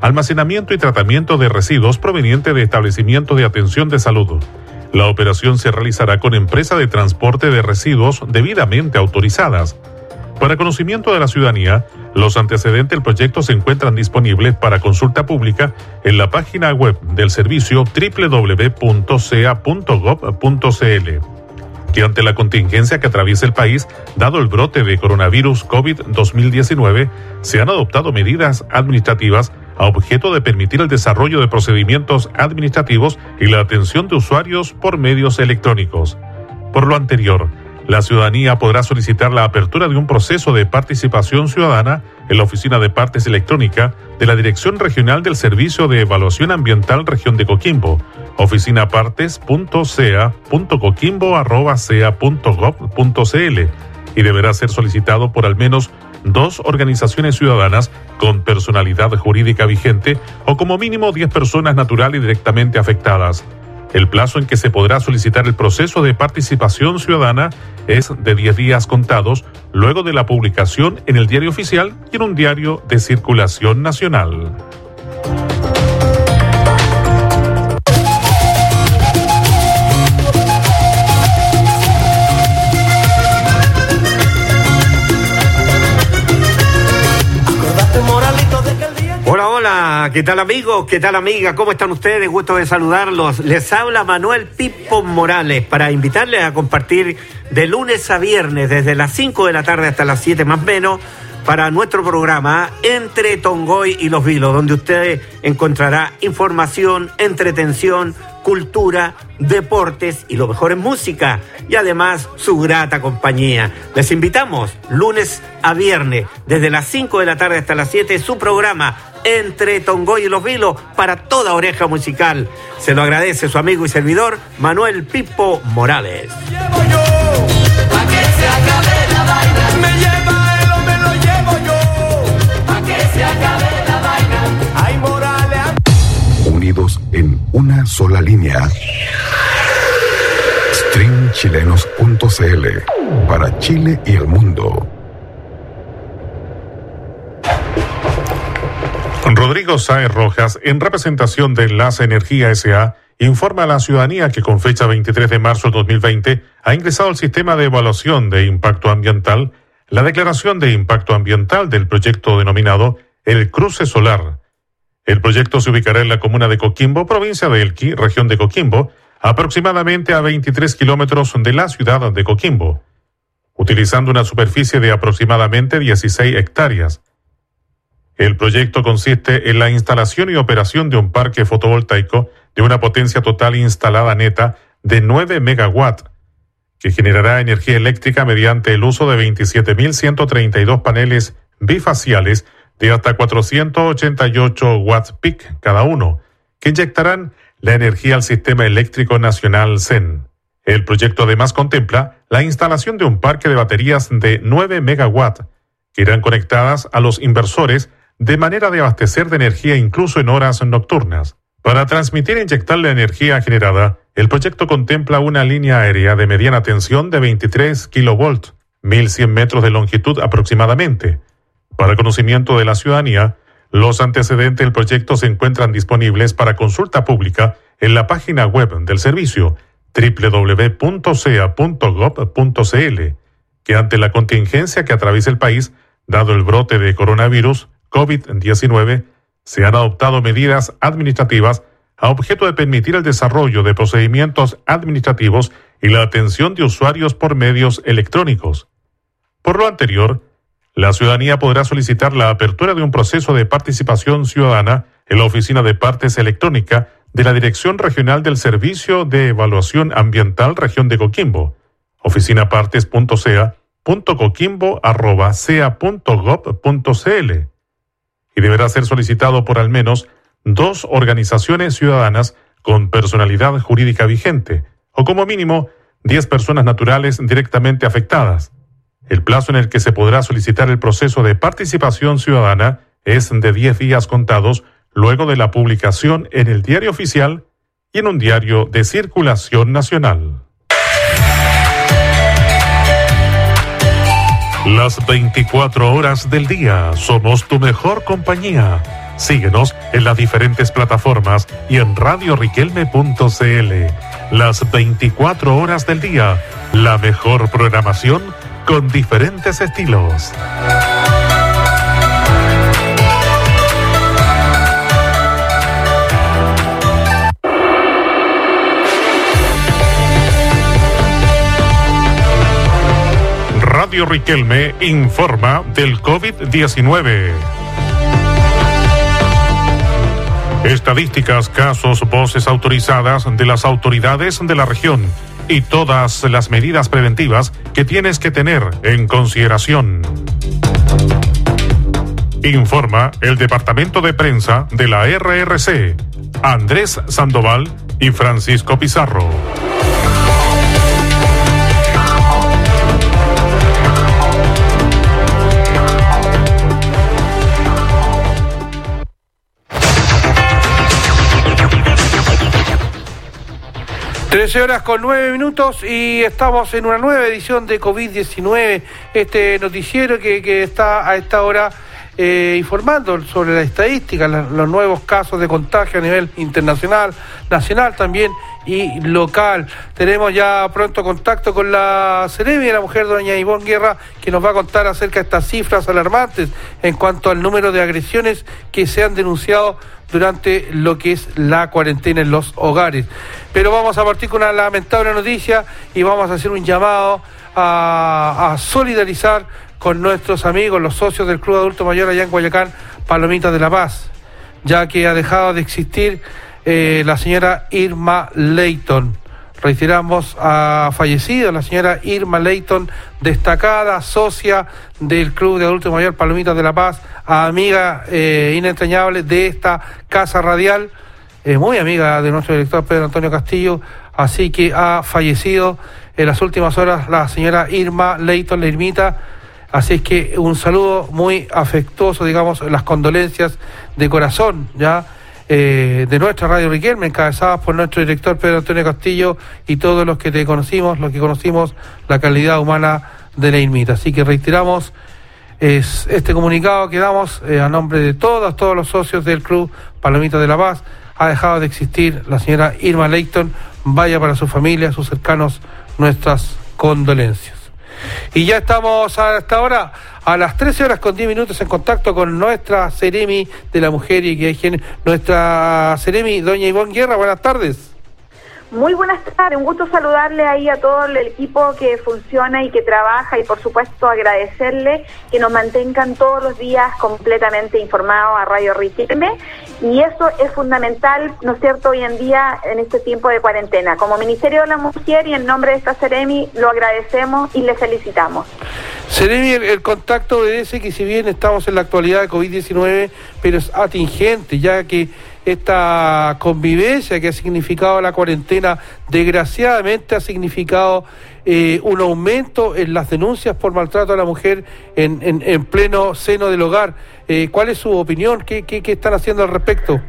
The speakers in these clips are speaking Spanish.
almacenamiento y tratamiento de residuos provenientes de establecimientos de atención de salud. La operación se realizará con empresas de transporte de residuos debidamente autorizadas. Para conocimiento de la ciudadanía, los antecedentes del proyecto se encuentran disponibles para consulta pública en la página web del servicio www.ca.gov.cl que ante la contingencia que atraviesa el país, dado el brote de coronavirus COVID-2019, se han adoptado medidas administrativas a objeto de permitir el desarrollo de procedimientos administrativos y la atención de usuarios por medios electrónicos. Por lo anterior, la ciudadanía podrá solicitar la apertura de un proceso de participación ciudadana en la Oficina de Partes Electrónica de la Dirección Regional del Servicio de Evaluación Ambiental Región de Coquimbo, oficinapartes.ca.coquimbo.ca.gov.cl y deberá ser solicitado por al menos dos organizaciones ciudadanas con personalidad jurídica vigente o como mínimo 10 personas naturales y directamente afectadas. El plazo en que se podrá solicitar el proceso de participación ciudadana es de 10 días contados luego de la publicación en el diario oficial y en un diario de circulación nacional. ¿Qué tal amigos? ¿Qué tal amigas? ¿Cómo están ustedes? Gusto de saludarlos. Les habla Manuel Pipo Morales para invitarles a compartir de lunes a viernes desde las 5 de la tarde hasta las 7 más menos para nuestro programa Entre Tongoy y Los Vilos, donde usted encontrará información, entretención, cultura, deportes y lo mejor en música y además su grata compañía. Les invitamos lunes a viernes desde las 5 de la tarde hasta las 7 su programa entre Tongoy y Los Vilos para toda oreja musical. Se lo agradece su amigo y servidor Manuel Pipo Morales. Unidos en una sola línea. Streamchilenos.cl para Chile y el mundo. Rodrigo Sáez Rojas, en representación de Enlace Energía SA, informa a la ciudadanía que con fecha 23 de marzo de 2020 ha ingresado al sistema de evaluación de impacto ambiental la declaración de impacto ambiental del proyecto denominado El Cruce Solar. El proyecto se ubicará en la comuna de Coquimbo, provincia de Elqui, región de Coquimbo, aproximadamente a 23 kilómetros de la ciudad de Coquimbo, utilizando una superficie de aproximadamente 16 hectáreas. El proyecto consiste en la instalación y operación de un parque fotovoltaico de una potencia total instalada neta de 9 megawatts, que generará energía eléctrica mediante el uso de 27.132 paneles bifaciales de hasta 488 watts peak cada uno, que inyectarán la energía al sistema eléctrico nacional CEN. El proyecto además contempla la instalación de un parque de baterías de 9 megawatts, que irán conectadas a los inversores de manera de abastecer de energía incluso en horas nocturnas. Para transmitir e inyectar la energía generada, el proyecto contempla una línea aérea de mediana tensión de 23 kV, 1100 metros de longitud aproximadamente. Para conocimiento de la ciudadanía, los antecedentes del proyecto se encuentran disponibles para consulta pública en la página web del servicio www.sea.gov.cl, que ante la contingencia que atraviesa el país, dado el brote de coronavirus, COVID-19, se han adoptado medidas administrativas a objeto de permitir el desarrollo de procedimientos administrativos y la atención de usuarios por medios electrónicos. Por lo anterior, la ciudadanía podrá solicitar la apertura de un proceso de participación ciudadana en la Oficina de Partes Electrónica de la Dirección Regional del Servicio de Evaluación Ambiental Región de Coquimbo, oficinapartes.ca.coquimbo.ca.gov.cl y deberá ser solicitado por al menos dos organizaciones ciudadanas con personalidad jurídica vigente, o como mínimo 10 personas naturales directamente afectadas. El plazo en el que se podrá solicitar el proceso de participación ciudadana es de 10 días contados luego de la publicación en el diario oficial y en un diario de circulación nacional. Las 24 horas del día somos tu mejor compañía Síguenos en las diferentes plataformas y en radioriquelme.cl. Las 24 horas del día, la mejor programación con diferentes estilos. Radio Riquelme informa del COVID-19. Estadísticas, casos, voces autorizadas de las autoridades de la región y todas las medidas preventivas que tienes que tener en consideración. Informa el Departamento de Prensa de la RRC, Andrés Sandoval y Francisco Pizarro. Trece horas con nueve minutos y estamos en una nueva edición de COVID-19, este noticiero que, está a esta hora eh, informando sobre la estadística, los nuevos casos de contagio a nivel internacional, nacional también y local. Tenemos ya pronto contacto con la Ceremi la mujer doña Ivonne Guerra, que nos va a contar acerca de estas cifras alarmantes en cuanto al número de agresiones que se han denunciado durante lo que es la cuarentena en los hogares. Pero vamos a partir con una lamentable noticia y vamos a hacer un llamado a, solidarizar con nuestros amigos, los socios del Club Adulto Mayor allá en Guayacán, Palomitas de la Paz, ya que ha dejado de existir eh, la señora Irma Leighton. Reiteramos, ha fallecido la señora Irma Leighton, destacada socia del Club de Adulto Mayor Palomitas de la Paz, amiga eh, inentrañable de esta casa radial, eh, muy amiga de nuestro director Pedro Antonio Castillo, así que ha fallecido en las últimas horas la señora Irma Leighton, la Irmita, así es que un saludo muy afectuoso, digamos, las condolencias de corazón, ya eh, de nuestra Radio Riquelme, encabezadas por nuestro director Pedro Antonio Castillo y todos los que te conocimos, los que conocimos la calidad humana de la. Así que reiteramos es este comunicado que damos eh, a nombre de todos, todos los socios del Club Palomita de la Paz. Ha dejado de existir la señora Irma Leighton. Vaya para su familia, sus cercanos, nuestras condolencias. Y ya estamos hasta ahora a las 13 horas con 10 minutos en contacto con nuestra Ceremi de la Mujer y que nuestra Ceremi, doña Ivonne Guerra. Buenas tardes. Muy buenas tardes, un gusto saludarle ahí a todo el equipo que funciona y que trabaja y por supuesto agradecerle que nos mantengan todos los días completamente informados a Radio Riquelme y eso es fundamental, ¿no es cierto?, hoy en día en este tiempo de cuarentena. Como Ministerio de la Mujer y en nombre de esta Ceremi lo agradecemos y le felicitamos. Seremi, el, contacto obedece que si bien estamos en la actualidad de COVID-19, pero es atingente, ya que esta convivencia que ha significado la cuarentena, desgraciadamente ha significado eh, un aumento en las denuncias por maltrato a la mujer en, pleno seno del hogar. Eh, ¿Cuál es su opinión? ¿Qué, qué, qué están haciendo al respecto?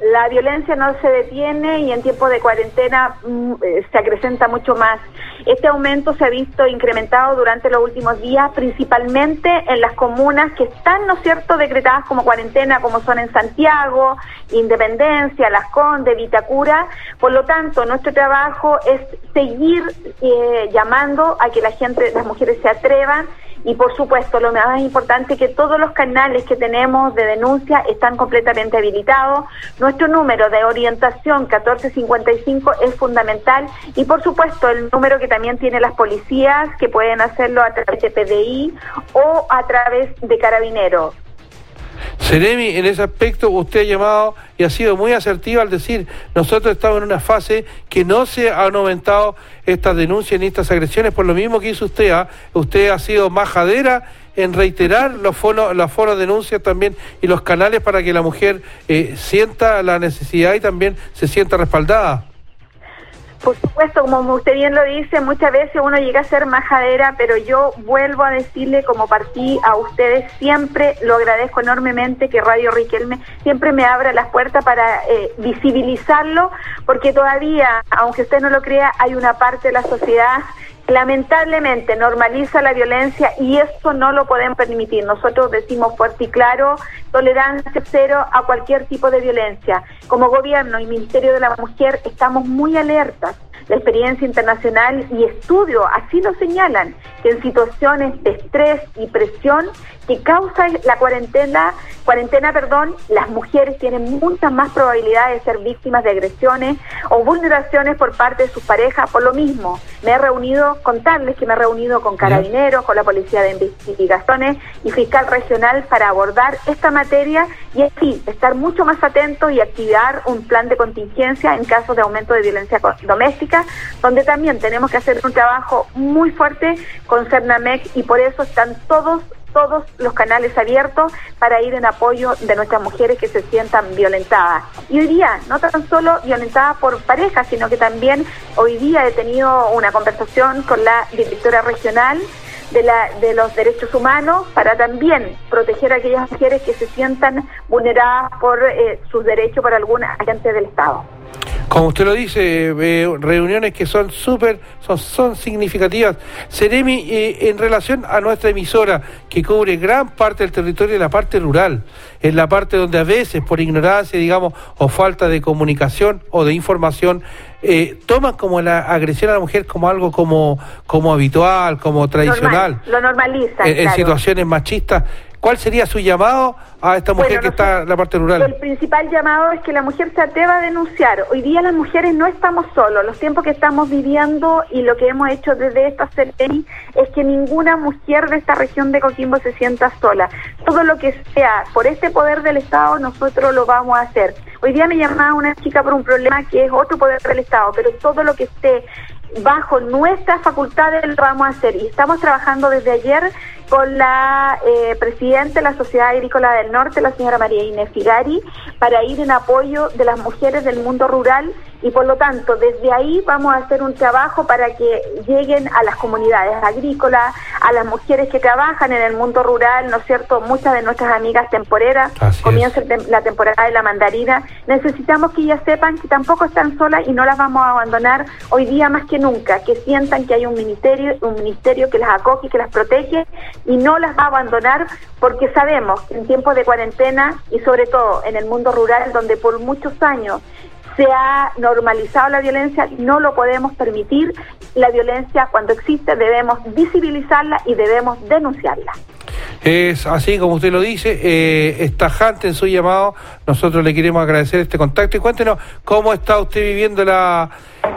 La violencia no se detiene y en tiempo de cuarentena mm, eh, se acrecenta mucho más. Este aumento se ha visto incrementado durante los últimos días, principalmente en las comunas que están, ¿no es cierto?, decretadas como cuarentena, como son en Santiago, Independencia, Las Condes, Vitacura. Por lo tanto, nuestro trabajo es seguir eh, llamando a que la gente, las mujeres se atrevan y por supuesto lo más importante es que todos los canales que tenemos de denuncia están completamente habilitados. Nuestro número de orientación 1455 es fundamental y por supuesto el número que también tiene las policías que pueden hacerlo a través de PDI o a través de carabineros. Seremi, en ese aspecto usted ha llamado y ha sido muy asertivo al decir, nosotros estamos en una fase que no se han aumentado estas denuncias ni estas agresiones, por lo mismo que hizo usted, ¿ah? usted ha sido majadera en reiterar los foros, las foros de denuncias también y los canales para que la mujer eh, sienta la necesidad y también se sienta respaldada. Por supuesto, como usted bien lo dice, muchas veces uno llega a ser majadera, pero yo vuelvo a decirle como partí a ustedes, siempre lo agradezco enormemente que Radio Riquelme siempre me abra las puertas para eh, visibilizarlo, porque todavía, aunque usted no lo crea, hay una parte de la sociedad lamentablemente normaliza la violencia y eso no lo podemos permitir. Nosotros decimos fuerte y claro, tolerancia cero a cualquier tipo de violencia. Como gobierno y Ministerio de la Mujer estamos muy alertas la experiencia internacional y estudios así lo señalan, que en situaciones de estrés y presión que causa la cuarentena, cuarentena, perdón, las mujeres tienen muchas más probabilidades de ser víctimas de agresiones o vulneraciones por parte de sus parejas. Por lo mismo, me he reunido, contarles que me he reunido con carabineros, con la Policía de Investigaciones y Fiscal Regional para abordar esta materia y así estar mucho más atentos y activar un plan de contingencia en caso de aumento de violencia doméstica, donde también tenemos que hacer un trabajo muy fuerte con CERNAMEC y por eso están todos todos los canales abiertos para ir en apoyo de nuestras mujeres que se sientan violentadas. Y hoy día, no tan solo violentadas por pareja, sino que también hoy día he tenido una conversación con la directora regional de, la, de los derechos humanos para también proteger a aquellas mujeres que se sientan vulneradas por eh, sus derechos por algún agente del Estado como usted lo dice, eh, reuniones que son súper, son, son significativas. Seremi, eh, en relación a nuestra emisora, que cubre gran parte del territorio de la parte rural, en la parte donde a veces, por ignorancia, digamos, o falta de comunicación o de información, eh, toman como la agresión a la mujer como algo como, como habitual, como tradicional. lo normaliza. En, situaciones machistas. ¿Cuál sería su llamado a esta mujer que está en la parte rural? El principal llamado es que la mujer se atreva a denunciar. Hoy día las mujeres no estamos solos. Los tiempos que estamos viviendo y lo que hemos hecho desde esta serie es que ninguna mujer de esta región de Coquimbo se sienta sola. Todo lo que sea por este poder del Estado, nosotros lo vamos a hacer. Hoy día me llamaba una chica por un problema que es otro poder del Estado, pero todo lo que esté bajo nuestras facultades lo vamos hacer. Y estamos trabajando desde ayer con la eh, presidenta de la Sociedad Agrícola del Norte, la señora María Inés Figari, para ir en apoyo de las mujeres del mundo rural y por lo tanto desde ahí vamos a hacer un trabajo para que lleguen a las comunidades agrícolas, a las mujeres que trabajan en el mundo rural, ¿no es cierto? Muchas de nuestras amigas temporeras comienzan la temporada de la mandarina. Necesitamos que ellas sepan que tampoco están solas y no las vamos a abandonar hoy día más que nunca, que sientan que hay un ministerio, un ministerio que las acoge, que las protege y no las va a abandonar porque sabemos que en tiempos de cuarentena y sobre todo en el mundo rural donde por muchos años se ha normalizado la violencia, no lo podemos permitir. La violencia cuando existe debemos visibilizarla y debemos denunciarla. Es así como usted lo dice, eh, es tajante en su llamado. Nosotros le queremos agradecer este contacto y cuéntenos cómo está usted viviendo la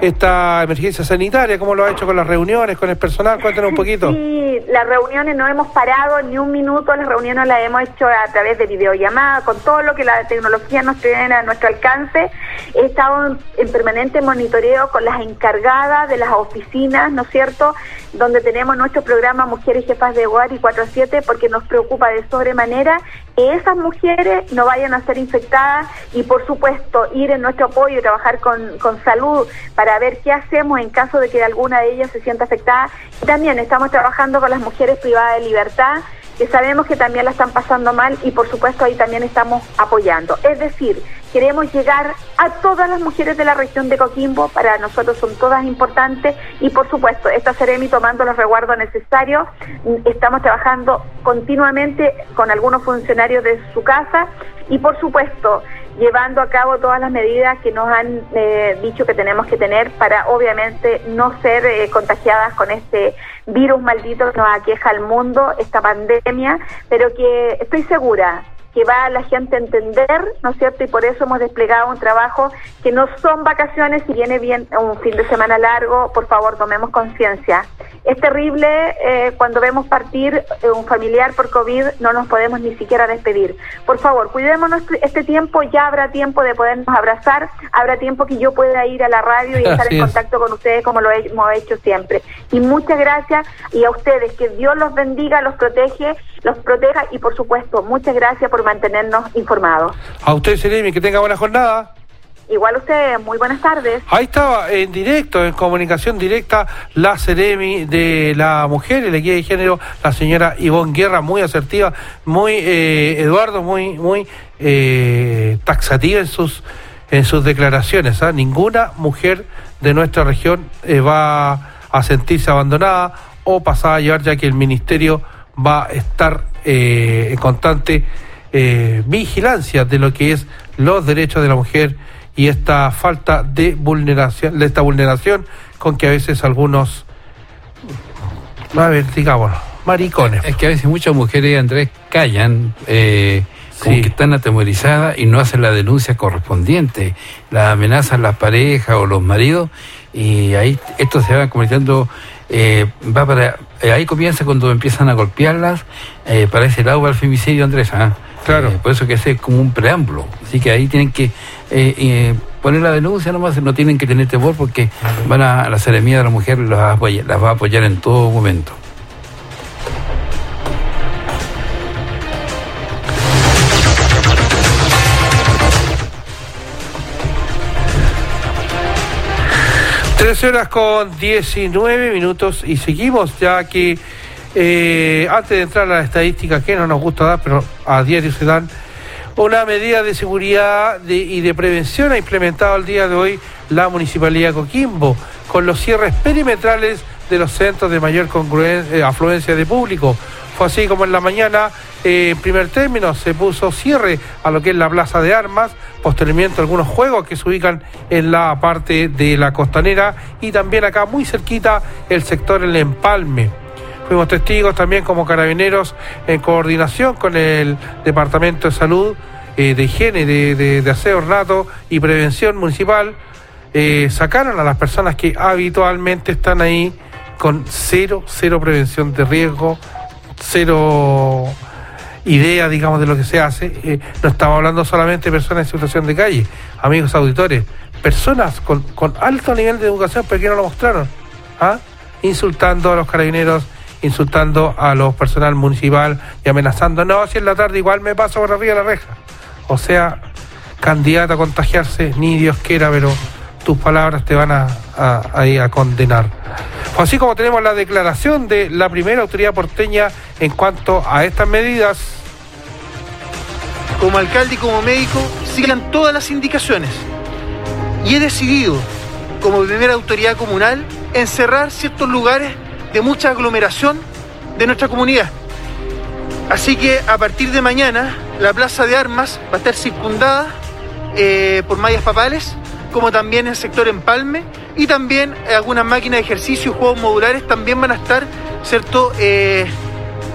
esta emergencia sanitaria, cómo lo ha hecho con las reuniones, con el personal. Cuéntenos un poquito. Sí, las reuniones no hemos parado ni un minuto, las reuniones las hemos hecho a través de videollamada, con todo lo que la tecnología nos tiene a nuestro alcance. He estado en permanente monitoreo con las encargadas de las oficinas, ¿no es cierto?, donde tenemos nuestro programa Mujeres Jefas de Hogar y 47, porque nos preocupa de sobremanera que esas mujeres no vayan a ser infectadas y, por supuesto, ir en nuestro apoyo y trabajar con, con salud para ver qué hacemos en caso de que alguna de ellas se sienta afectada. Y también estamos trabajando con las mujeres privadas de libertad que sabemos que también la están pasando mal y por supuesto ahí también estamos apoyando. Es decir, queremos llegar a todas las mujeres de la región de Coquimbo, para nosotros son todas importantes y por supuesto, esta Seremi tomando los resguardos necesarios, estamos trabajando continuamente con algunos funcionarios de su casa y por supuesto llevando a cabo todas las medidas que nos han eh, dicho que tenemos que tener para obviamente no ser eh, contagiadas con este virus maldito que nos aqueja al mundo, esta pandemia, pero que estoy segura que va a la gente a entender, ¿no es cierto? Y por eso hemos desplegado un trabajo que no son vacaciones, si viene bien un fin de semana largo, por favor, tomemos conciencia. Es terrible eh, cuando vemos partir eh, un familiar por COVID, no nos podemos ni siquiera despedir. Por favor, cuidémonos este tiempo, ya habrá tiempo de podernos abrazar, habrá tiempo que yo pueda ir a la radio y estar en contacto con ustedes como lo hemos hecho siempre. Y muchas gracias y a ustedes, que Dios los bendiga, los protege, los proteja y por supuesto, muchas gracias por mantenernos informados. A usted, Seremi, que tenga buena jornada. Igual usted, muy buenas tardes. Ahí estaba en directo, en comunicación directa, la Ceremi de la mujer la guía de género, la señora Ivonne Guerra, muy asertiva, muy, eh, Eduardo, muy, muy eh, taxativa en sus, en sus declaraciones. ¿ah? Ninguna mujer de nuestra región eh, va a sentirse abandonada o pasada a llevar, ya que el ministerio va a estar eh, en constante eh, vigilancia de lo que es los derechos de la mujer y esta falta de vulneración, de esta vulneración con que a veces algunos, a ver, digamos, maricones. Es que a veces muchas mujeres, Andrés, callan, eh, como que están atemorizadas y no hacen la denuncia correspondiente. La amenazan las parejas o los maridos y ahí esto se va convirtiendo, eh, va para, eh, ahí comienza cuando empiezan a golpearlas, eh, para ese lado va el femicidio, Andrés. ¿ah? Claro. Eh, por eso que ese es como un preámbulo. Así que ahí tienen que eh, eh, poner la denuncia nomás, no tienen que tener temor porque van a, la seremía de la mujer las va a apoyar, las va a apoyar en todo momento. Tres horas con 19 minutos y seguimos ya que eh, antes de entrar a la estadística que no nos gusta dar, pero a diario se dan, una medida de seguridad y de prevención ha implementado el día de hoy la Municipalidad de Coquimbo con los cierres perimetrales de los centros de mayor eh, afluencia de público. Fue así como en la mañana, eh, en primer término, se puso cierre a lo que es la Plaza de Armas, posteriormente algunos juegos que se ubican en la parte de la costanera y también acá muy cerquita el sector El Empalme. Fuimos testigos también como carabineros en coordinación con el Departamento de Salud, eh, de Higiene, de, de- Aseo Ornato y Prevención Municipal. eh, sacaron a las personas que habitualmente están ahí con cero, cero prevención de riesgo, cero idea, digamos, de lo que se hace. Eh, no estamos hablando solamente de personas en situación de calle, amigos auditores, personas con, con alto nivel de educación, pero que no lo mostraron. ¿Ah? Insultando a los carabineros, insultando a los personal municipal y amenazando, no, si en la tarde igual me paso por arriba de la reja. O sea, candidato a contagiarse, ni Dios quiera, pero tus palabras te van a, a, ahí a condenar. Fue así como tenemos la declaración de la primera autoridad porteña en cuanto a estas medidas. como alcalde y como médico, sigan todas las indicaciones. Y he decidido, como primera autoridad comunal, encerrar ciertos lugares de mucha aglomeración de nuestra comunidad. Así que a partir de mañana, la plaza de armas va a estar circundada eh, por mallas papales, como también el sector Empalme, y también algunas máquinas de ejercicio y juegos modulares también van a estar, ¿cierto?, eh,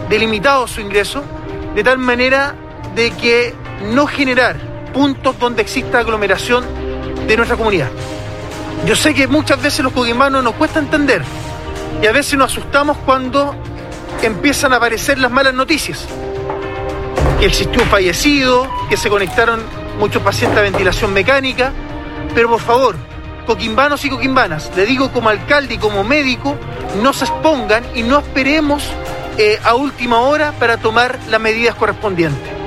delimitados su ingreso, de tal manera de que no generar puntos donde exista aglomeración de nuestra comunidad. Yo sé que muchas veces los coquimanos nos cuesta entender y a veces nos asustamos cuando empiezan a aparecer las malas noticias. Que existió un fallecido, que se conectaron muchos pacientes a ventilación mecánica, pero por favor, coquimbanos y coquimbanas, le digo como alcalde y como médico, no se expongan y no esperemos eh, a última hora para tomar las medidas correspondientes.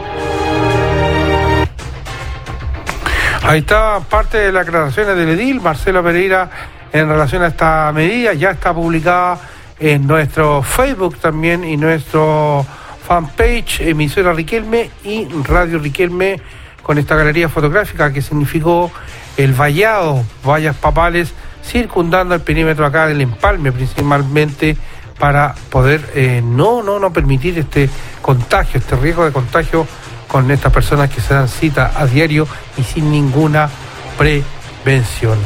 Ahí está parte de las aclaraciones del edil, Marcelo Pereira, en relación a esta medida. Ya está publicada en nuestro Facebook también y nuestro fanpage, emisora Riquelme y Radio Riquelme, con esta galería fotográfica que significó el vallado, vallas papales, circundando el perímetro acá del empalme, principalmente para poder eh, no, no, no permitir este contagio, este riesgo de contagio con estas personas que se dan cita a diario y sin ninguna prevención.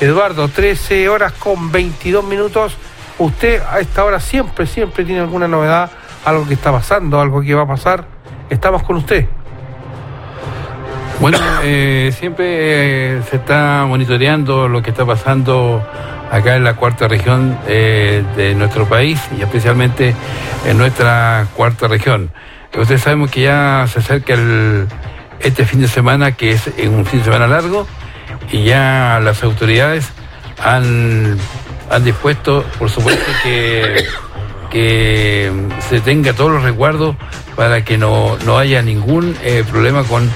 Eduardo, 13 horas con 22 minutos. Usted a esta hora siempre, siempre tiene alguna novedad, algo que está pasando, algo que va a pasar. Estamos con usted. Bueno, eh, siempre eh, se está monitoreando lo que está pasando acá en la cuarta región eh, de nuestro país y especialmente en nuestra cuarta región. Ustedes sabemos que ya se acerca el, este fin de semana, que es un fin de semana largo, y ya las autoridades han, han dispuesto, por supuesto, que, que se tenga todos los resguardos para que no, no haya ningún eh, problema con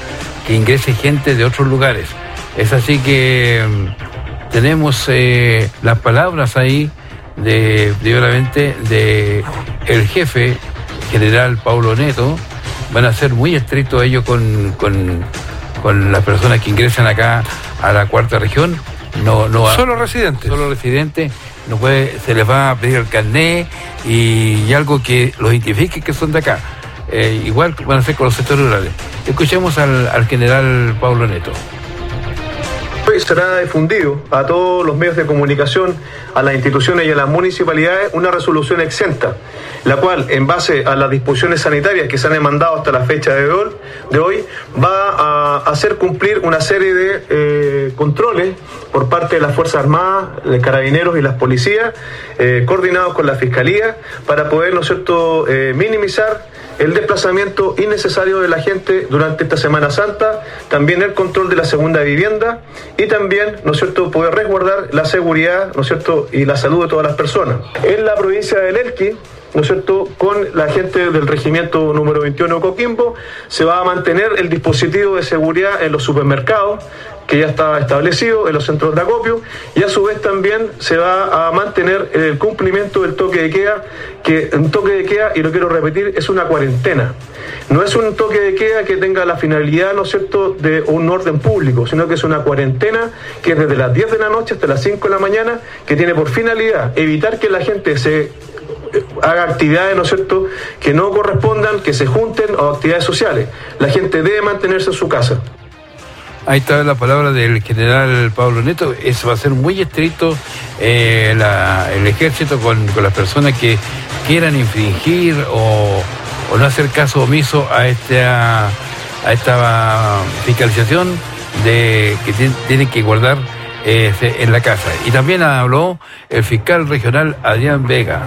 que ingrese gente de otros lugares. Es así que mm, tenemos eh, las palabras ahí de, primeramente, de el jefe general Paulo Neto. Van a ser muy estrictos ellos con, con, con las personas que ingresan acá a la cuarta región. No, no, Solo residentes. Solo residentes. no puede, se les va a pedir el carné y, algo que los identifique que son de acá. Eh, igual van a ser con los sectores rurales. Escuchemos al, al general Pablo Neto será difundido a todos los medios de comunicación, a las instituciones y a las municipalidades una resolución exenta, la cual, en base a las disposiciones sanitarias que se han demandado hasta la fecha de hoy, va a hacer cumplir una serie de eh, controles por parte de las Fuerzas Armadas, de Carabineros y las policías, eh, coordinados con la Fiscalía, para poder, ¿no es cierto?, eh, minimizar el desplazamiento innecesario de la gente durante esta Semana Santa, también el control de la segunda vivienda y también, ¿no es cierto?, poder resguardar la seguridad, ¿no es cierto?, y la salud de todas las personas. En la provincia del Elqui, ¿no es cierto?, con la gente del regimiento número 21 Coquimbo, se va a mantener el dispositivo de seguridad en los supermercados, que ya está establecido en los centros de acopio y a su vez también se va a mantener el cumplimiento del toque de queda, que un toque de queda, y lo quiero repetir, es una cuarentena. No es un toque de queda que tenga la finalidad, ¿no es cierto?, de un orden público, sino que es una cuarentena que es desde las 10 de la noche hasta las 5 de la mañana, que tiene por finalidad evitar que la gente se eh, haga actividades, ¿no es cierto?, que no correspondan, que se junten o actividades sociales. La gente debe mantenerse en su casa. Ahí está la palabra del general Pablo Neto. Eso va a ser muy estricto eh, el ejército con, las personas que quieran infringir o, no hacer caso omiso a esta, a esta fiscalización de que tienen que guardar eh, en la casa. Y también habló el fiscal regional Adrián Vega.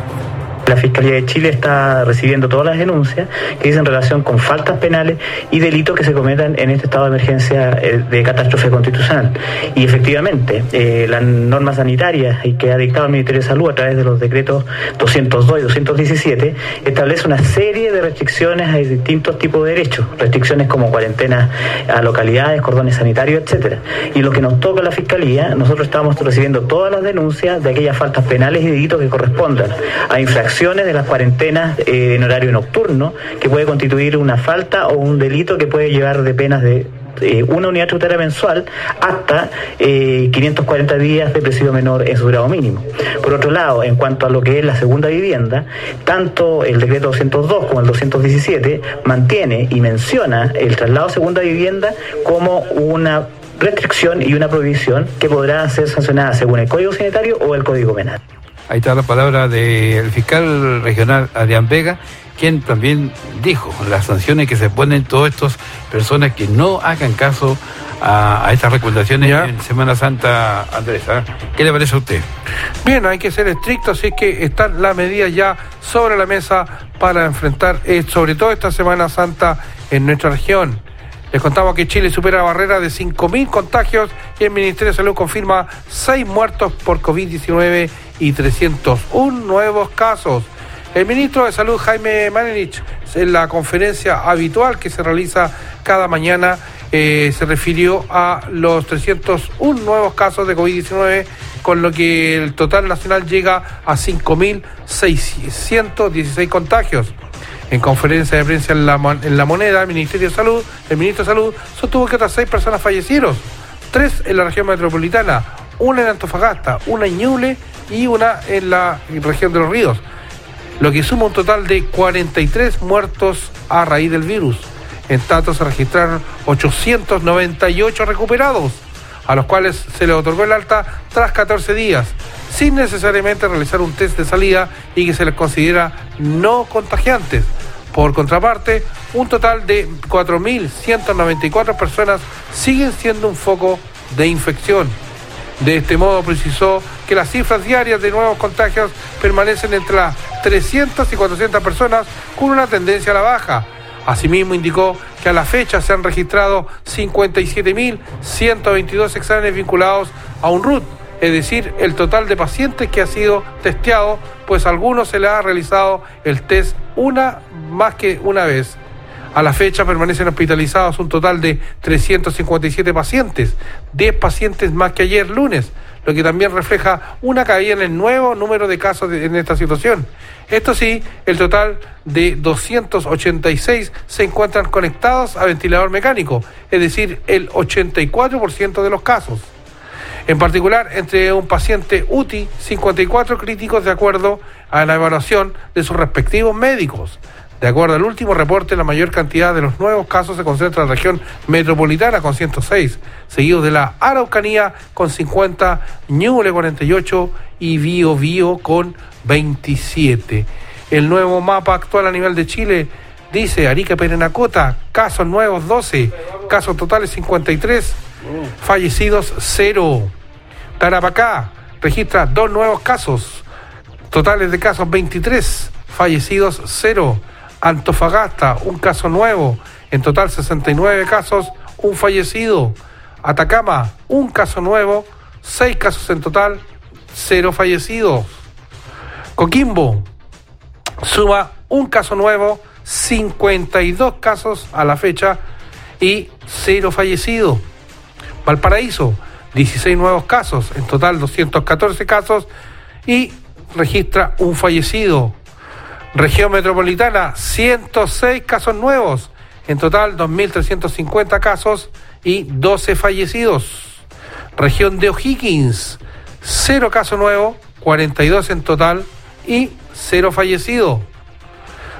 La Fiscalía de Chile está recibiendo todas las denuncias que dicen relación con faltas penales y delitos que se cometan en este estado de emergencia eh, de catástrofe constitucional. Y efectivamente, eh, las normas sanitarias y que ha dictado el Ministerio de Salud a través de los decretos 202 y 217 establece una serie de restricciones a distintos tipos de derechos, restricciones como cuarentena a localidades, cordones sanitarios, etcétera. Y lo que nos toca a la Fiscalía, nosotros estamos recibiendo todas las denuncias de aquellas faltas penales y delitos que correspondan a infracciones de las cuarentenas eh, en horario nocturno, que puede constituir una falta o un delito que puede llevar de penas de eh, una unidad tributaria mensual hasta 540 eh, días de presidio menor en su grado mínimo. Por otro lado, en cuanto a lo que es la segunda vivienda, tanto el decreto 202 como el 217 mantiene y menciona el traslado a segunda vivienda como una restricción y una prohibición que podrá ser sancionada según el Código Sanitario o el Código Penal. Ahí está la palabra del fiscal regional Adrián Vega, quien también dijo las sanciones que se ponen todas estas personas que no hagan caso a, estas recomendaciones en Semana Santa, Andrés. ¿ah? ¿Qué le parece a usted? Bien, hay que ser estrictos, así que están las medidas ya sobre la mesa para enfrentar, eh, sobre todo esta Semana Santa en nuestra región. Les contamos que Chile supera la barrera de 5.000 contagios y el Ministerio de Salud confirma 6 muertos por COVID-19 y 301 nuevos casos. El ministro de Salud, Jaime Manenich, en la conferencia habitual que se realiza cada mañana, eh, se refirió a los 301 nuevos casos de COVID-19, con lo que el total nacional llega a 5.616 contagios. En conferencia de prensa en la, moneda, el Ministerio de Salud, el ministro de Salud sostuvo que otras seis personas fallecieron, tres en la región metropolitana, una en Antofagasta, una en Ñuble y una en la región de los ríos, lo que suma un total de 43 muertos a raíz del virus. En tanto se registraron 898 recuperados, a los cuales se les otorgó el alta tras 14 días, sin necesariamente realizar un test de salida y que se les considera no contagiantes. Por contraparte, un total de 4.194 personas siguen siendo un foco de infección. De este modo precisó que las cifras diarias de nuevos contagios permanecen entre las 300 y 400 personas con una tendencia a la baja. Asimismo indicó que a la fecha se han registrado 57.122 exámenes vinculados a un RUT, es decir, el total de pacientes que ha sido testeado, pues a algunos se le ha realizado el test una más que una vez. A la fecha permanecen hospitalizados un total de 357 pacientes, 10 pacientes más que ayer lunes, lo que también refleja una caída en el nuevo número de casos en esta situación. Esto sí, el total de 286 se encuentran conectados a ventilador mecánico, es decir, el 84% de los casos. En particular, entre un paciente UTI, 54 críticos de acuerdo a la evaluación de sus respectivos médicos. De acuerdo al último reporte, la mayor cantidad de los nuevos casos se concentra en la región metropolitana con 106, seguido de la Araucanía con 50, Ñuble 48 y Bío Bío con 27. El nuevo mapa actual a nivel de Chile dice Arica Perenacota, casos nuevos 12, casos totales 53, fallecidos 0. Tarapacá registra dos nuevos casos, totales de casos 23, fallecidos 0. Antofagasta, un caso nuevo, en total 69 casos, un fallecido. Atacama, un caso nuevo, 6 casos en total, 0 fallecidos. Coquimbo, suma un caso nuevo, 52 casos a la fecha y 0 fallecidos. Valparaíso, 16 nuevos casos, en total 214 casos y registra un fallecido. Región Metropolitana, 106 casos nuevos, en total 2.350 casos y 12 fallecidos. Región de O'Higgins, 0 casos nuevos, 42 en total y 0 fallecidos.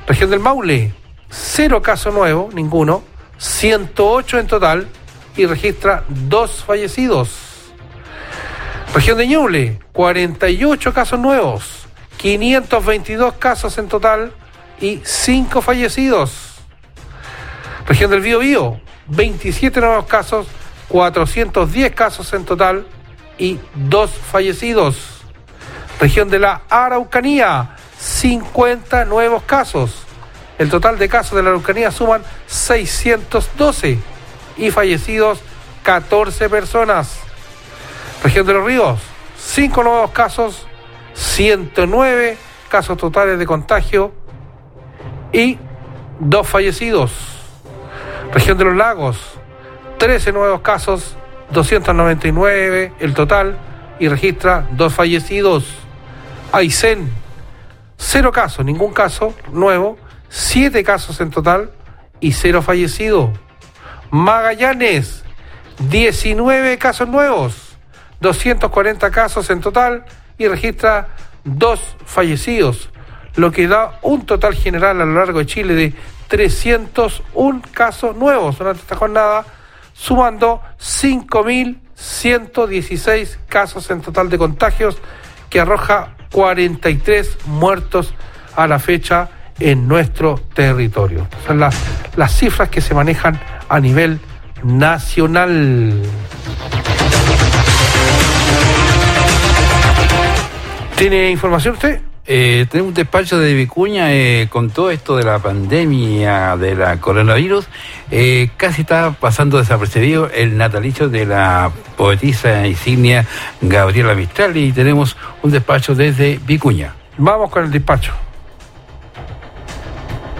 Región del Maule, 0 casos nuevos, ninguno, 108 en total y registra 2 fallecidos. Región de Ñuble, 48 casos nuevos, 522 casos en total y 5 fallecidos. Región del Bío 27 nuevos casos, 410 casos en total y 2 fallecidos. Región de la Araucanía, 50 nuevos casos. El total de casos de la Araucanía suman 612 y fallecidos 14 personas. Región de los Ríos, 5 nuevos casos, 109 casos totales de contagio y dos fallecidos. Región de los Lagos, 13 nuevos casos, 299 el total y registra dos fallecidos. Aysén, cero casos, ningún caso nuevo, siete casos en total y cero fallecidos. Magallanes, 19 casos nuevos, 240 casos en total y registra dos fallecidos, lo que da un total general a lo largo de Chile de 301 casos nuevos durante esta jornada, sumando 5.116 casos en total de contagios, que arroja 43 muertos a la fecha en nuestro territorio. Son las, las cifras que se manejan a nivel nacional. ¿Tiene información usted? Eh, tenemos un despacho de Vicuña eh, con todo esto de la pandemia de la coronavirus. Eh, casi está pasando desapercibido el natalicio de la poetisa insignia Gabriela Mistral y tenemos un despacho desde Vicuña. Vamos con el despacho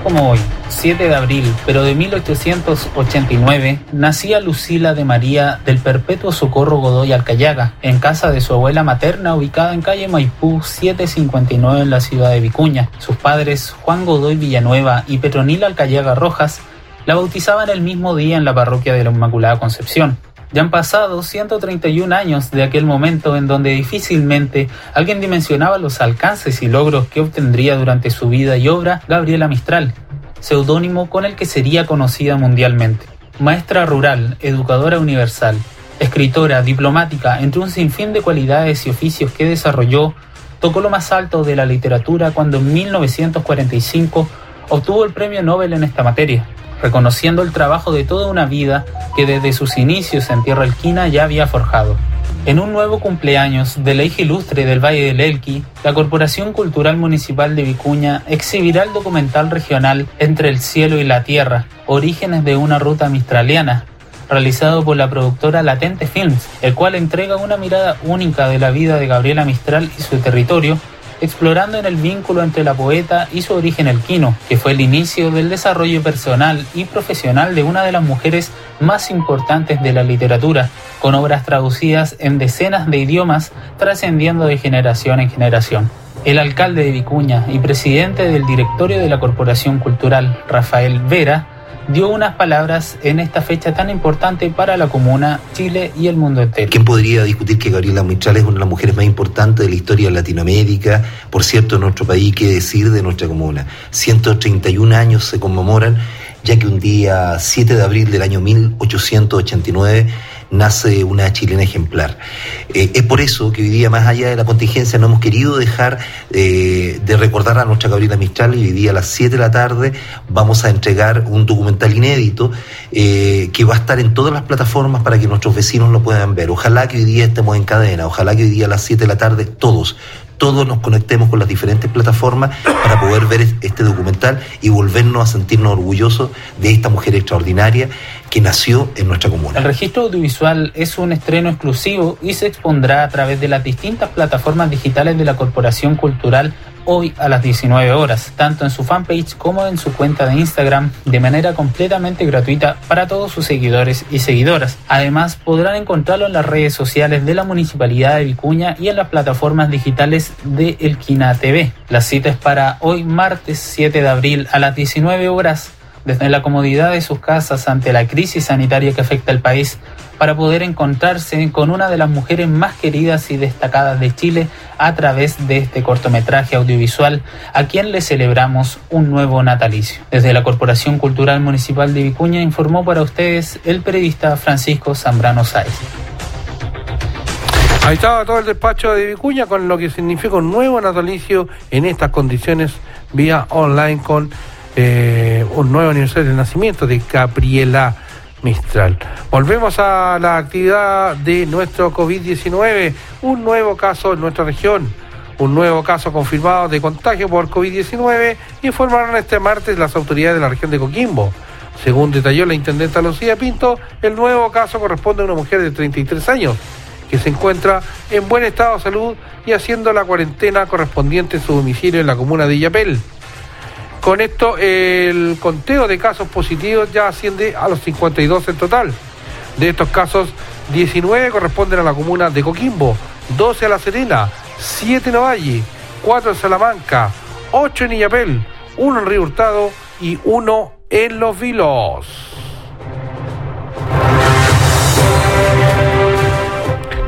como hoy, 7 de abril, pero de 1889, nacía Lucila de María del Perpetuo Socorro Godoy Alcayaga, en casa de su abuela materna ubicada en calle Maipú 759 en la ciudad de Vicuña. Sus padres, Juan Godoy Villanueva y Petronila Alcayaga Rojas, la bautizaban el mismo día en la parroquia de la Inmaculada Concepción. Ya han pasado 131 años de aquel momento en donde difícilmente alguien dimensionaba los alcances y logros que obtendría durante su vida y obra Gabriela Mistral, seudónimo con el que sería conocida mundialmente. Maestra rural, educadora universal, escritora, diplomática, entre un sinfín de cualidades y oficios que desarrolló, tocó lo más alto de la literatura cuando en 1945 obtuvo el premio Nobel en esta materia reconociendo el trabajo de toda una vida que desde sus inicios en Tierra Alquina ya había forjado. En un nuevo cumpleaños de la hija ilustre del Valle del Elqui, la Corporación Cultural Municipal de Vicuña exhibirá el documental regional Entre el cielo y la tierra, orígenes de una ruta mistraliana, realizado por la productora Latente Films, el cual entrega una mirada única de la vida de Gabriela Mistral y su territorio explorando en el vínculo entre la poeta y su origen elquino, que fue el inicio del desarrollo personal y profesional de una de las mujeres más importantes de la literatura, con obras traducidas en decenas de idiomas, trascendiendo de generación en generación. El alcalde de Vicuña y presidente del directorio de la Corporación Cultural, Rafael Vera, dio unas palabras en esta fecha tan importante para la comuna, Chile y el mundo entero. ¿Quién podría discutir que Gabriela Mistral es una de las mujeres más importantes de la historia de Latinoamérica? Por cierto, en nuestro país, ¿qué decir de nuestra comuna? 131 años se conmemoran, ya que un día 7 de abril del año 1889 nace una chilena ejemplar. Eh, es por eso que hoy día, más allá de la contingencia, no hemos querido dejar eh, de recordar a nuestra Gabriela Mistral y hoy día a las 7 de la tarde vamos a entregar un documental inédito eh, que va a estar en todas las plataformas para que nuestros vecinos lo puedan ver. Ojalá que hoy día estemos en cadena, ojalá que hoy día a las 7 de la tarde todos todos nos conectemos con las diferentes plataformas para poder ver este documental y volvernos a sentirnos orgullosos de esta mujer extraordinaria que nació en nuestra comuna. El registro audiovisual es un estreno exclusivo y se expondrá a través de las distintas plataformas digitales de la Corporación Cultural hoy a las 19 horas, tanto en su fanpage como en su cuenta de Instagram, de manera completamente gratuita para todos sus seguidores y seguidoras. Además, podrán encontrarlo en las redes sociales de la Municipalidad de Vicuña y en las plataformas digitales de Elquina TV. La cita es para hoy martes 7 de abril a las 19 horas desde la comodidad de sus casas ante la crisis sanitaria que afecta al país para poder encontrarse con una de las mujeres más queridas y destacadas de Chile a través de este cortometraje audiovisual a quien le celebramos un nuevo natalicio. Desde la Corporación Cultural Municipal de Vicuña informó para ustedes el periodista Francisco Zambrano Sáez. Ahí estaba todo el despacho de Vicuña con lo que significa un nuevo natalicio en estas condiciones vía online con eh, un nuevo aniversario de nacimiento de Gabriela Mistral. Volvemos a la actividad de nuestro COVID-19, un nuevo caso en nuestra región. Un nuevo caso confirmado de contagio por COVID-19 informaron este martes las autoridades de la región de Coquimbo. Según detalló la intendenta Lucía Pinto, el nuevo caso corresponde a una mujer de 33 años que se encuentra en buen estado de salud y haciendo la cuarentena correspondiente en su domicilio en la comuna de Illapel. Con esto, el conteo de casos positivos ya asciende a los 52 en total. De estos casos, 19 corresponden a la comuna de Coquimbo, 12 a La Serena, 7 en Ovalle, 4 en Salamanca, 8 en Illapel, 1 en Río Hurtado y 1 en Los Vilos.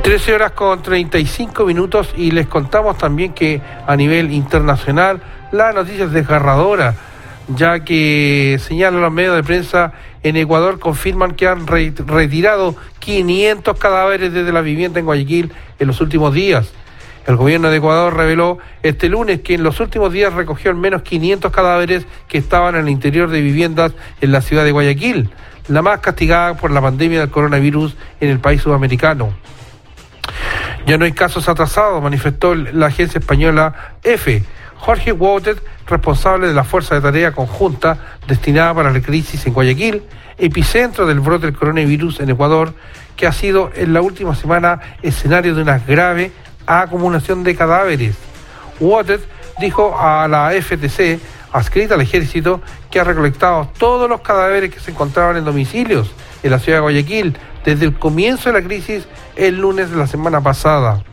Trece horas con 35 minutos y les contamos también que a nivel internacional la noticia es desgarradora, ya que señalan los medios de prensa en Ecuador confirman que han retirado 500 cadáveres desde la vivienda en Guayaquil en los últimos días. El gobierno de Ecuador reveló este lunes que en los últimos días recogió al menos 500 cadáveres que estaban en el interior de viviendas en la ciudad de Guayaquil, la más castigada por la pandemia del coronavirus en el país sudamericano. Ya no hay casos atrasados, manifestó la agencia española EFE Jorge Wotet, responsable de la Fuerza de Tarea Conjunta destinada para la crisis en Guayaquil, epicentro del brote del coronavirus en Ecuador, que ha sido en la última semana escenario de una grave acumulación de cadáveres. Wotet dijo a la FTC, adscrita al ejército, que ha recolectado todos los cadáveres que se encontraban en domicilios en la ciudad de Guayaquil desde el comienzo de la crisis el lunes de la semana pasada.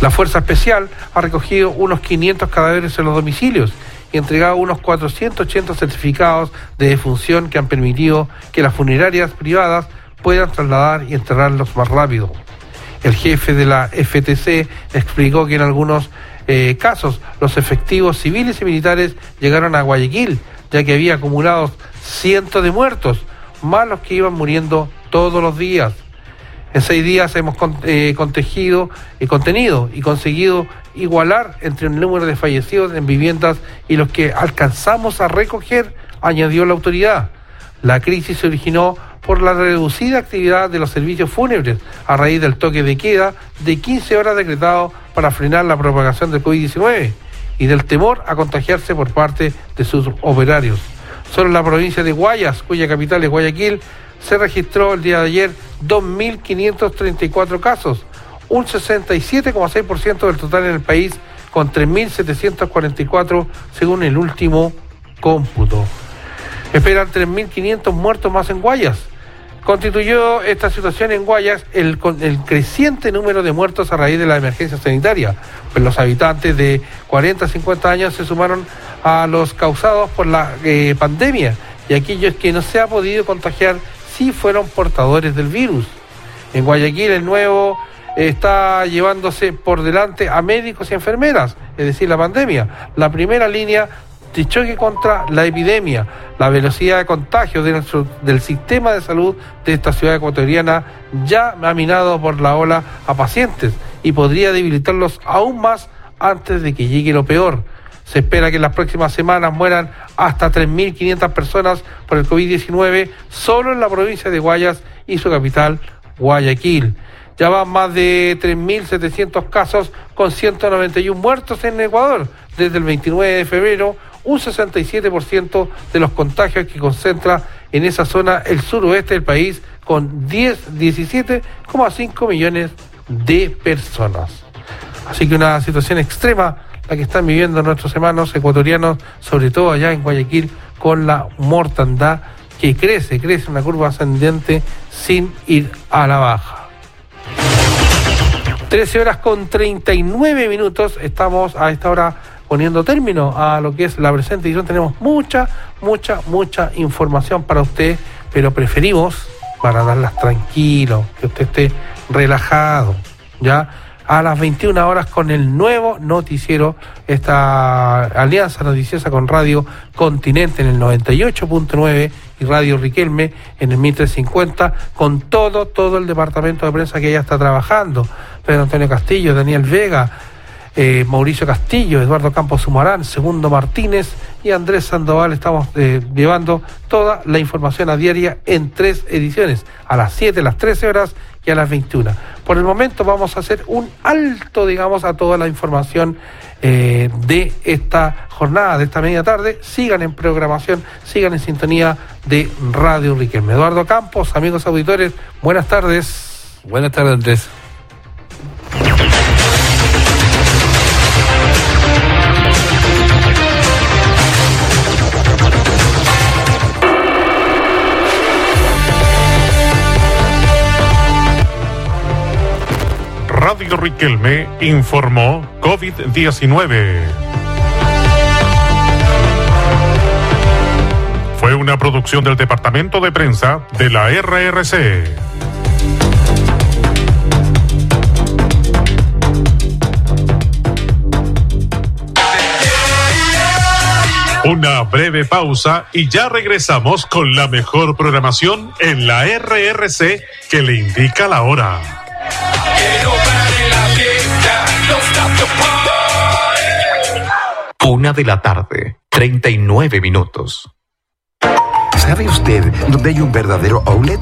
La Fuerza Especial ha recogido unos 500 cadáveres en los domicilios y entregado unos 480 certificados de defunción que han permitido que las funerarias privadas puedan trasladar y enterrarlos más rápido. El jefe de la FTC explicó que en algunos eh, casos los efectivos civiles y militares llegaron a Guayaquil, ya que había acumulados cientos de muertos, más los que iban muriendo todos los días. En seis días hemos eh, contegido, y contenido y conseguido igualar entre el número de fallecidos en viviendas y los que alcanzamos a recoger, añadió la autoridad. La crisis se originó por la reducida actividad de los servicios fúnebres a raíz del toque de queda de 15 horas decretado para frenar la propagación del COVID-19 y del temor a contagiarse por parte de sus operarios. Solo la provincia de Guayas, cuya capital es Guayaquil, se registró el día de ayer 2.534 casos, un 67,6% del total en el país, con 3.744 según el último cómputo. Esperan 3.500 muertos más en Guayas. Constituyó esta situación en Guayas el, el creciente número de muertos a raíz de la emergencia sanitaria, pues los habitantes de 40 a 50 años se sumaron a los causados por la eh, pandemia y aquellos que no se ha podido contagiar sí fueron portadores del virus. En Guayaquil el nuevo está llevándose por delante a médicos y enfermeras, es decir, la pandemia. La primera línea de choque contra la epidemia, la velocidad de contagio del sistema de salud de esta ciudad ecuatoriana ya ha minado por la ola a pacientes y podría debilitarlos aún más antes de que llegue lo peor. Se espera que en las próximas semanas mueran hasta 3.500 personas por el COVID-19 solo en la provincia de Guayas y su capital, Guayaquil. Ya van más de 3.700 casos con 191 muertos en Ecuador desde el 29 de febrero, un 67% de los contagios que concentra en esa zona el suroeste del país con 10, 17,5 millones de personas. Así que una situación extrema la que están viviendo nuestros hermanos ecuatorianos, sobre todo allá en Guayaquil, con la mortandad que crece, crece una curva ascendente sin ir a la baja. 13 horas con 39 minutos, estamos a esta hora poniendo término a lo que es la presente edición. Tenemos mucha, mucha, mucha información para usted, pero preferimos para darlas tranquilo, que usted esté relajado, ¿ya? A las 21 horas con el nuevo noticiero, esta alianza noticiosa con Radio Continente en el 98.9 y Radio Riquelme en el 1350, con todo, todo el departamento de prensa que ya está trabajando. Pedro Antonio Castillo, Daniel Vega, eh, Mauricio Castillo, Eduardo Campos Sumarán, Segundo Martínez y Andrés Sandoval. Estamos eh, llevando toda la información a diaria en tres ediciones, a las 7, a las 13 horas y a las 21. Por el momento vamos a hacer un alto, digamos, a toda la información eh, de esta jornada, de esta media tarde. Sigan en programación, sigan en sintonía de Radio Riquelme. Eduardo Campos, amigos auditores, buenas tardes. Buenas tardes, Andrés. Radio Riquelme informó COVID-19. Fue una producción del Departamento de Prensa de la RRC. Una breve pausa y ya regresamos con la mejor programación en la RRC que le indica la hora. Una de la tarde, 39 minutos. ¿Sabe usted dónde hay un verdadero outlet?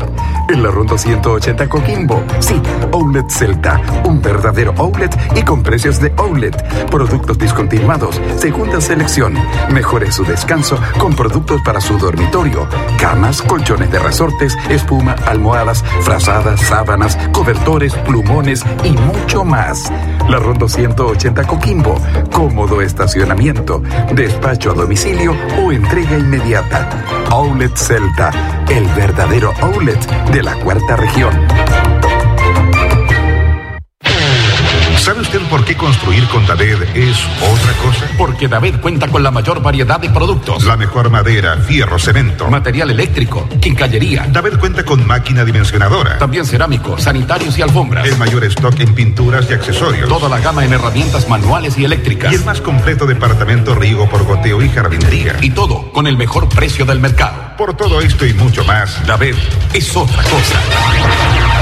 En la Ronda 180 Coquimbo. Sí, Outlet Celta. Un verdadero outlet y con precios de outlet. Productos discontinuados, segunda selección. Mejore su descanso con productos para su dormitorio. Camas, colchones de resortes, espuma, almohadas, frazadas, sábanas, cobertores, plumones y mucho más. La Ronda 180 Coquimbo. Cómodo estacionamiento, despacho a domicilio o entrega inmediata. Outlet Celta, el verdadero outlet de la cuarta región. ¿Sabe usted por qué construir con David es otra cosa? Porque David cuenta con la mayor variedad de productos. La mejor madera, fierro, cemento. Material eléctrico, quincallería. David cuenta con máquina dimensionadora. También cerámico, sanitarios y alfombras. El mayor stock en pinturas y accesorios. Toda la gama en herramientas manuales y eléctricas. Y el más completo departamento riego por goteo y jardinería. Y todo con el mejor precio del mercado. Por todo esto y mucho más, David es otra cosa.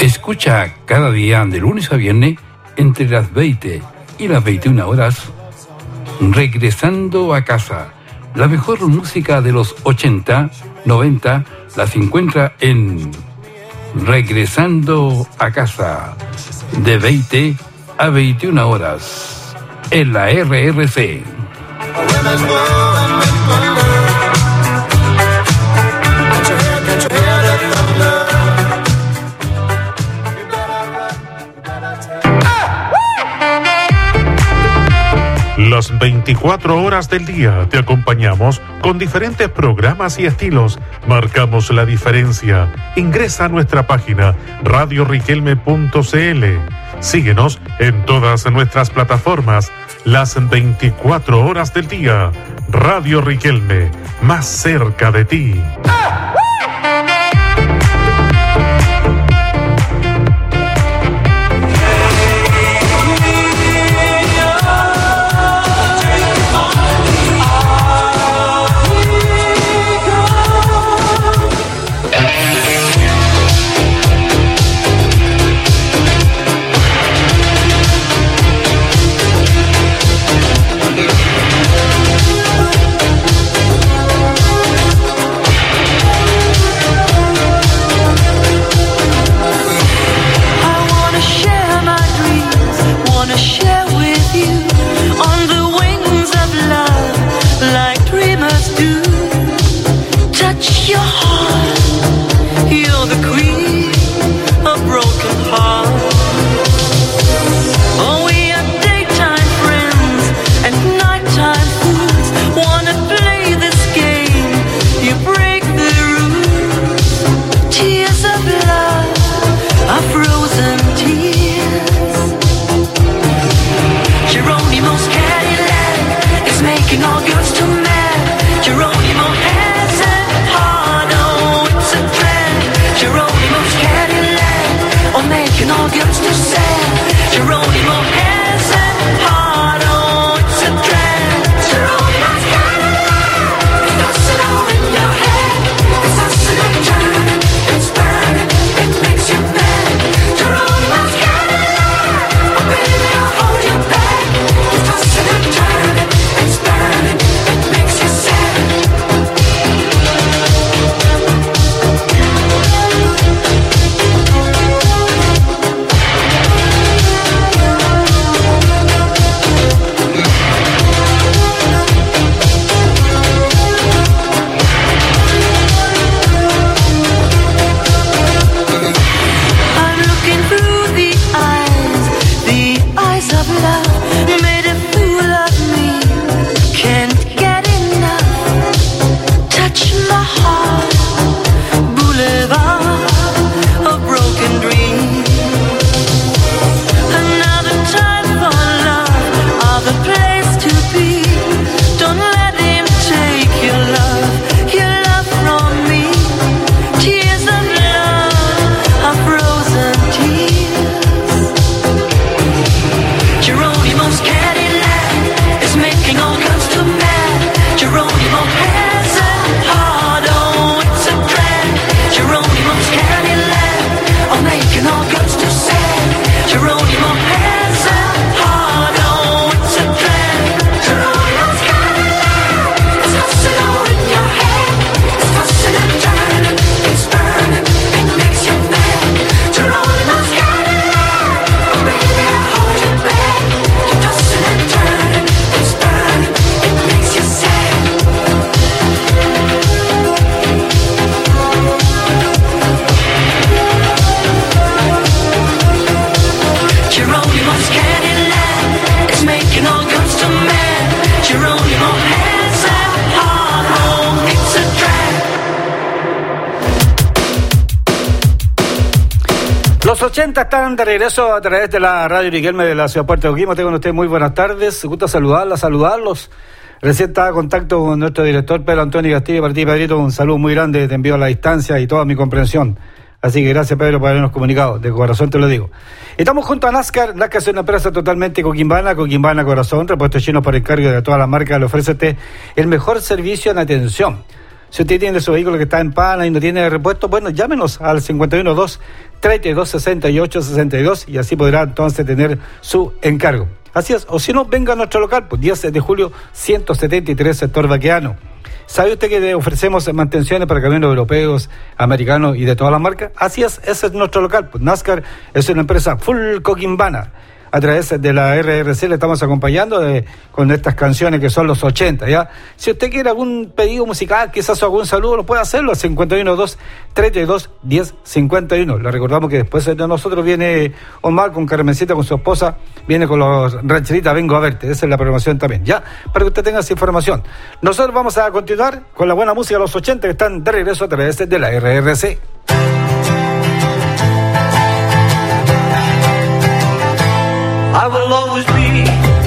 Escucha cada día de lunes a viernes entre las 20 y las 21 horas Regresando a casa. La mejor música de los 80, 90 las encuentra en Regresando a casa de 20 a 21 horas en la RRC. Las 24 horas del día te acompañamos con diferentes programas y estilos. Marcamos la diferencia. Ingresa a nuestra página radioriquelme.cl. Síguenos en todas nuestras plataformas. Las 24 horas del día. Radio Riquelme, más cerca de ti. time. Fools wanna de regreso a través de la radio Riquelme de la ciudad de Puerto Coquimbo. Tengo con ustedes muy buenas tardes. Gusto saludarla, saludarlos. Recién estaba en contacto con nuestro director Pedro Antonio Castillo. Para Pedrito, un saludo muy grande. Te envío a la distancia y toda mi comprensión. Así que gracias, Pedro, por habernos comunicado. De corazón te lo digo. Estamos junto a NASCAR. NASCAR es una empresa totalmente coquimbana, coquimbana corazón, repuesto chino por encargo de todas las marcas. Le ofrece el mejor servicio en atención. Si usted tiene su vehículo que está en pana y no tiene repuesto, bueno, llámenos al 512 32 68 62 y así podrá entonces tener su encargo. Así es, o si no, venga a nuestro local, pues 10 de julio 173, sector vaqueano. ¿Sabe usted que ofrecemos mantenciones para camiones europeos, americanos y de todas las marcas? Así es, ese es nuestro local. Pues NASCAR es una empresa full coquimbana a través de la RRC le estamos acompañando de, con estas canciones que son los 80, ¿ya? Si usted quiere algún pedido musical, quizás algún saludo, lo puede hacerlo al 512 32 10 51. Le recordamos que después de nosotros viene Omar con Carmencita, con su esposa, viene con los rancheritas, vengo a verte, esa es la programación también, ¿ya? Para que usted tenga esa información. Nosotros vamos a continuar con la buena música de los 80 que están de regreso a través de la RRC. I will always be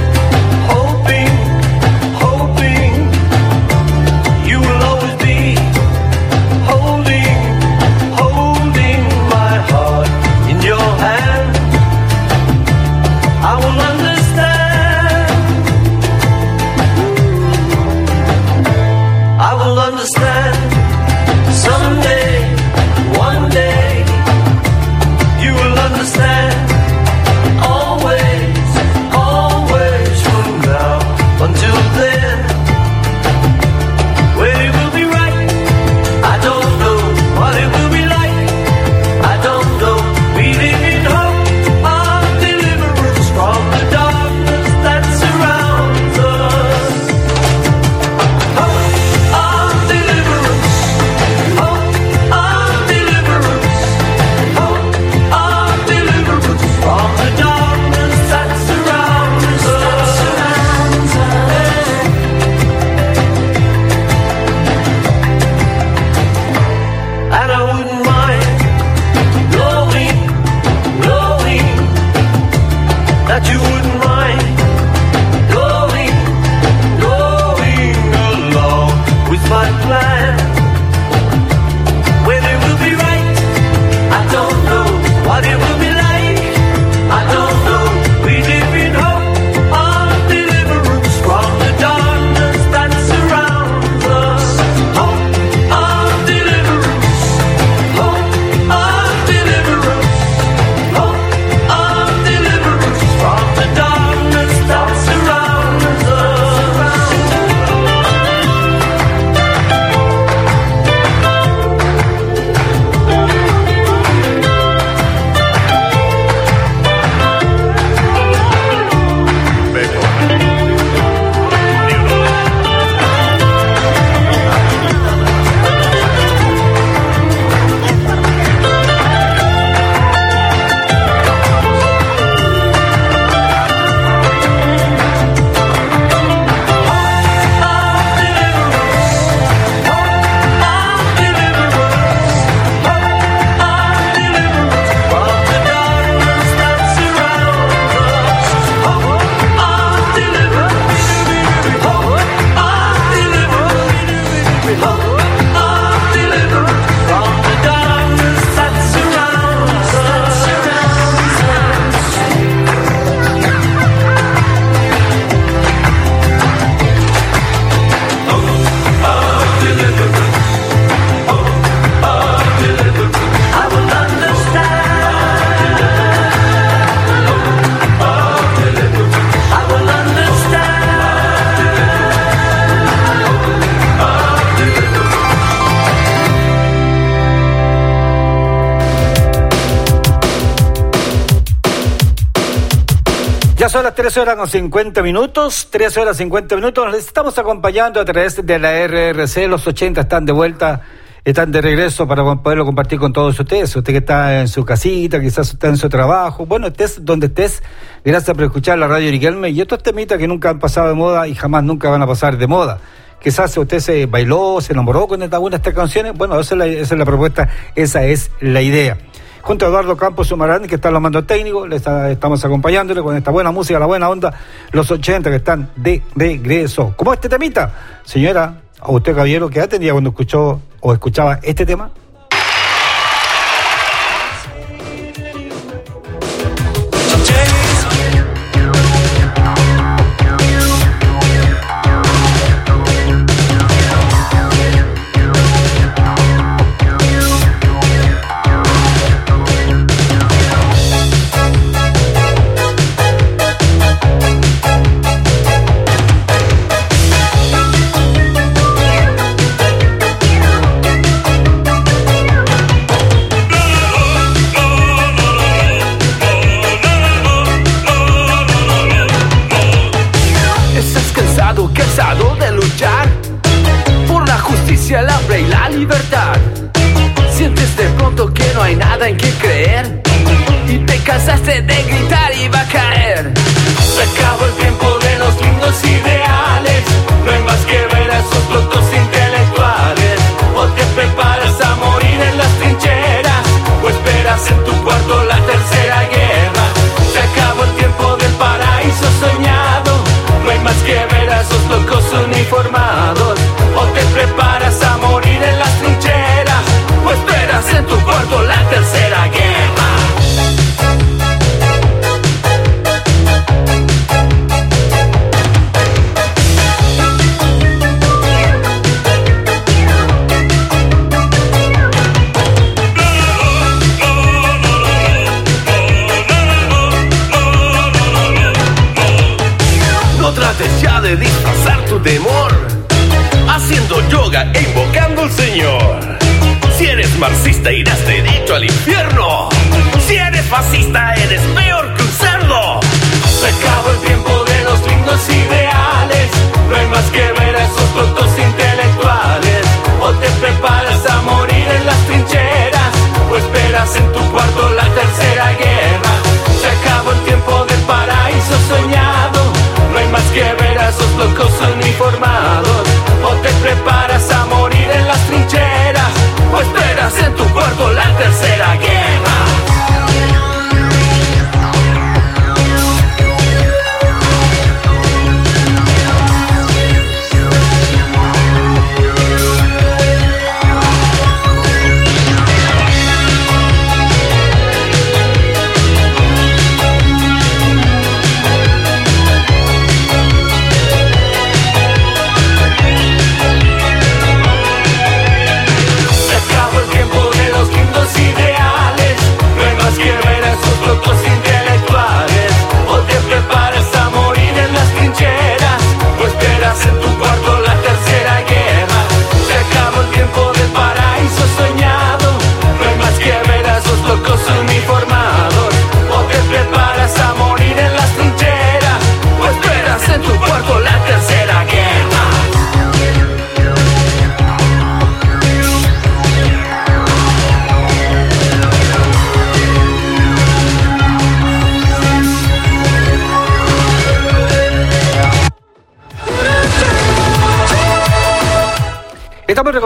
13 horas con 50 minutos, 13 horas 50 minutos. Les estamos acompañando a través de la RRC. Los 80 están de vuelta, están de regreso para poderlo compartir con todos ustedes. Usted que está en su casita, quizás está en su trabajo. Bueno, estés donde estés. Gracias por escuchar la radio Riquelme. Y estos temitas que nunca han pasado de moda y jamás nunca van a pasar de moda. quizás usted se bailó, se enamoró con alguna de estas canciones, bueno, esa esa es la propuesta, esa es la idea. Junto a Eduardo Campos Sumarán, que está en los mandos técnicos, le está- estamos acompañándole con esta buena música, la buena onda, los 80 que están de regreso. ¿Cómo este temita? Señora, a usted, caballero, ¿qué edad tenía cuando escuchó o escuchaba este tema?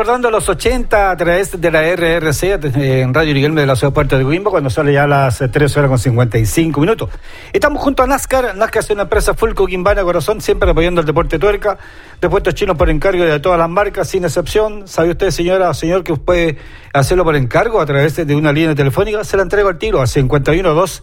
Recordando los 80 a través de la RRC eh, en Radio Riquelme de la ciudad Puerto de Coimbo cuando sale ya las eh, 3 horas con 55 minutos. Estamos junto a NASCAR. NASCAR es una empresa full Coquimbana Corazón, siempre apoyando el deporte tuerca. Repuestos chinos por encargo de todas las marcas, sin excepción. ¿Sabe usted, señora o señor, que puede hacerlo por encargo a través de una línea telefónica? Se la entrego al tiro a 512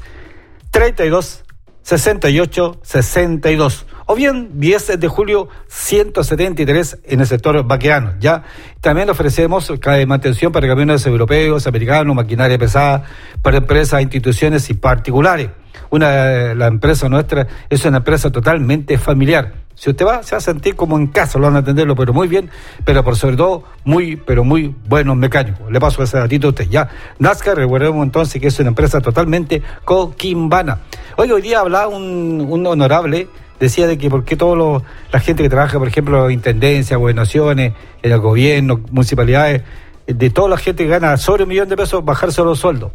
32 68 62 o bien 10 de julio 173 en el sector vaqueano. Ya también ofrecemos mantención para camiones europeos, americanos, maquinaria pesada para empresas, instituciones y particulares. Una, la empresa nuestra es una empresa totalmente familiar. Si usted va, se va a sentir como en casa, lo van a atenderlo, pero muy bien, pero por sobre todo, muy, pero muy buenos mecánicos. Le paso ese datito a usted. Ya, NASCAR, recordemos entonces que es una empresa totalmente coquimbana. Oiga, hoy día hablaba un, un honorable, decía de que por qué toda la gente que trabaja, por ejemplo, en intendencias, gobernaciones, en el gobierno, municipalidades, de toda la gente que gana sobre un millón de pesos, bajarse los sueldos.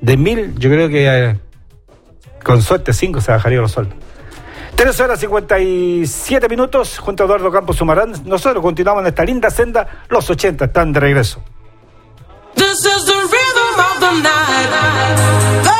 De mil, yo creo que eh, con suerte cinco se bajaría los sueldos. 3 horas 57 minutos, junto a Eduardo Campos Sumarán. Nosotros continuamos en esta linda senda. Los 80 están de regreso. This is the rhythm of the night.